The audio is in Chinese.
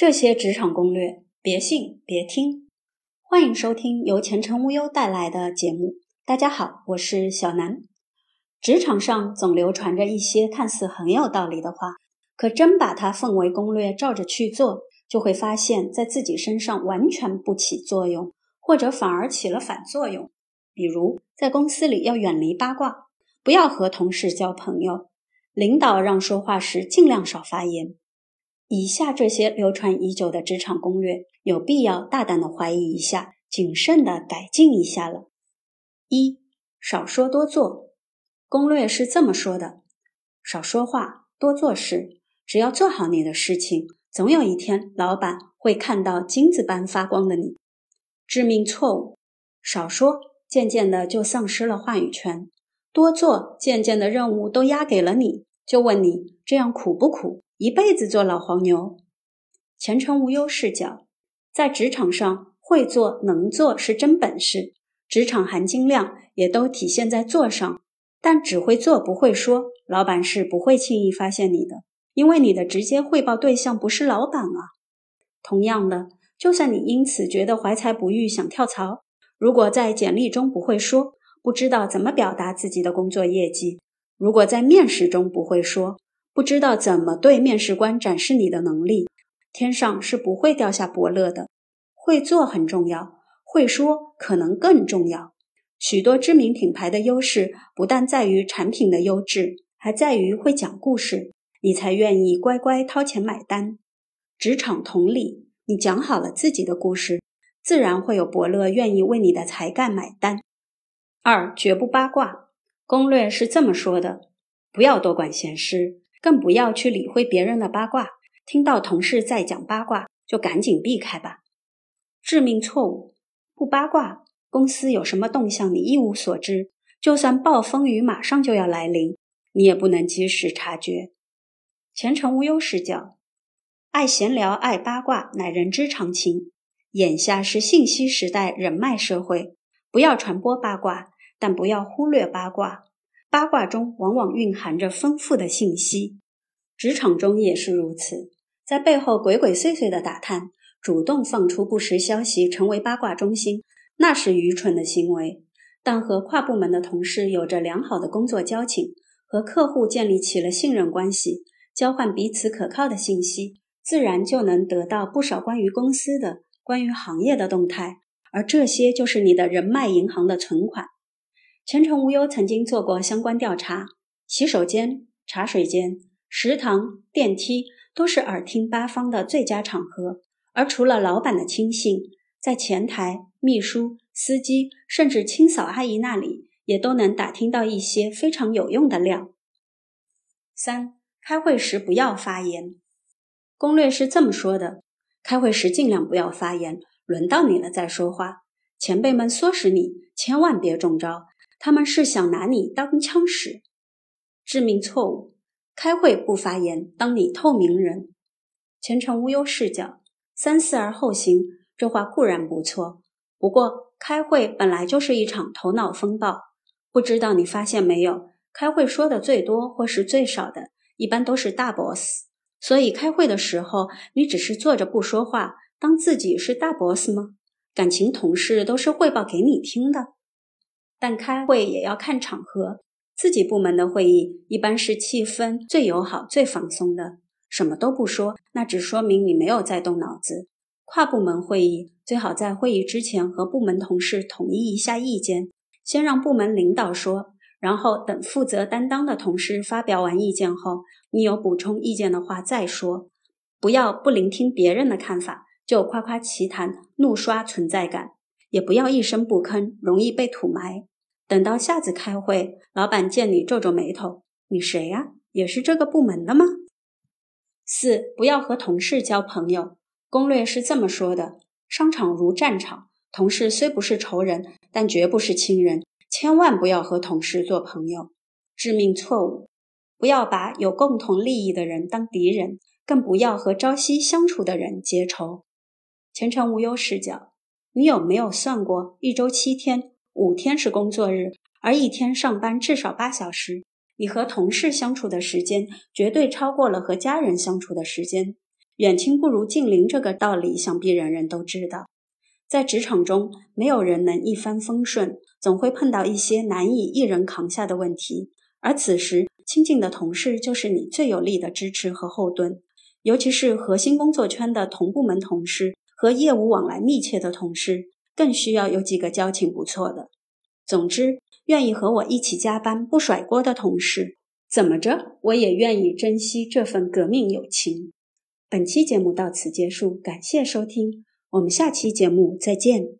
这些职场攻略，别信别听。欢迎收听由前程无忧带来的节目。大家好，我是小南。职场上总流传着一些看似很有道理的话，可真把它奉为攻略，照着去做，就会发现，在自己身上完全不起作用，或者反而起了反作用。比如，在公司里要远离八卦，不要和同事交朋友；领导让说话时尽量少发言。以下这些流传已久的职场攻略，有必要大胆的怀疑一下，谨慎的改进一下了。一、少说多做。攻略是这么说的：少说话，多做事。只要做好你的事情，总有一天，老板会看到金子般发光的你。致命错误：少说，渐渐的就丧失了话语权；多做，渐渐的任务都压给了你。就问你，这样苦不苦？一辈子做老黄牛，前程无忧视角，在职场上会做能做是真本事，职场含金量也都体现在做上。但只会做不会说，老板是不会轻易发现你的，因为你的直接汇报对象不是老板啊。同样的，就算你因此觉得怀才不遇想跳槽，如果在简历中不会说，不知道怎么表达自己的工作业绩，如果在面试中不会说。不知道怎么对面试官展示你的能力，天上是不会掉下伯乐的。会做很重要，会说可能更重要。许多知名品牌的优势不但在于产品的优质，还在于会讲故事，你才愿意乖乖掏钱买单。职场同理，你讲好了自己的故事，自然会有伯乐愿意为你的才干买单。二绝不八卦，攻略是这么说的：不要多管闲事。更不要去理会别人的八卦，听到同事在讲八卦，就赶紧避开吧。致命错误，不八卦，公司有什么动向你一无所知，就算暴风雨马上就要来临，你也不能及时察觉。前程无忧视角，爱闲聊爱八卦乃人之常情，眼下是信息时代人脉社会，不要传播八卦，但不要忽略八卦。八卦中往往蕴含着丰富的信息，职场中也是如此。在背后鬼鬼祟祟的打探，主动放出不实消息，成为八卦中心，那是愚蠢的行为。但和跨部门的同事有着良好的工作交情，和客户建立起了信任关系，交换彼此可靠的信息，自然就能得到不少关于公司的、关于行业的动态，而这些就是你的人脉银行的存款。前程无忧曾经做过相关调查，洗手间、茶水间、食堂、电梯都是耳听八方的最佳场合。而除了老板的亲信，在前台、秘书、司机，甚至清扫阿姨那里，也都能打听到一些非常有用的料。三、开会时不要发言。攻略是这么说的：开会时尽量不要发言，轮到你了再说话。前辈们唆使你，千万别中招。他们是想拿你当枪使，致命错误。开会不发言，当你透明人，前程无忧视角，三思而后行。这话固然不错，不过开会本来就是一场头脑风暴。不知道你发现没有，开会说的最多或是最少的，一般都是大 boss。所以开会的时候，你只是坐着不说话，当自己是大 boss 吗？感情同事都是汇报给你听的。但开会也要看场合，自己部门的会议一般是气氛最友好、最放松的，什么都不说，那只说明你没有在动脑子。跨部门会议最好在会议之前和部门同事统一一下意见，先让部门领导说，然后等负责担当的同事发表完意见后，你有补充意见的话再说，不要不聆听别人的看法就夸夸其谈，怒刷存在感，也不要一声不吭，容易被土埋。等到下次开会，老板见你皱皱眉头，你谁呀？也是这个部门的吗？四，不要和同事交朋友。攻略是这么说的：商场如战场，同事虽不是仇人，但绝不是亲人，千万不要和同事做朋友。致命错误，不要把有共同利益的人当敌人，更不要和朝夕相处的人结仇。前程无忧视角，你有没有算过一周七天？五天是工作日，而一天上班至少八小时。你和同事相处的时间绝对超过了和家人相处的时间。远亲不如近邻这个道理，想必人人都知道。在职场中，没有人能一帆风顺，总会碰到一些难以一人扛下的问题。而此时，亲近的同事就是你最有力的支持和后盾。尤其是核心工作圈的同部门同事和业务往来密切的同事，更需要有几个交情不错的。总之，愿意和我一起加班不甩锅的同事，怎么着我也愿意珍惜这份革命友情。本期节目到此结束，感谢收听。我们下期节目再见。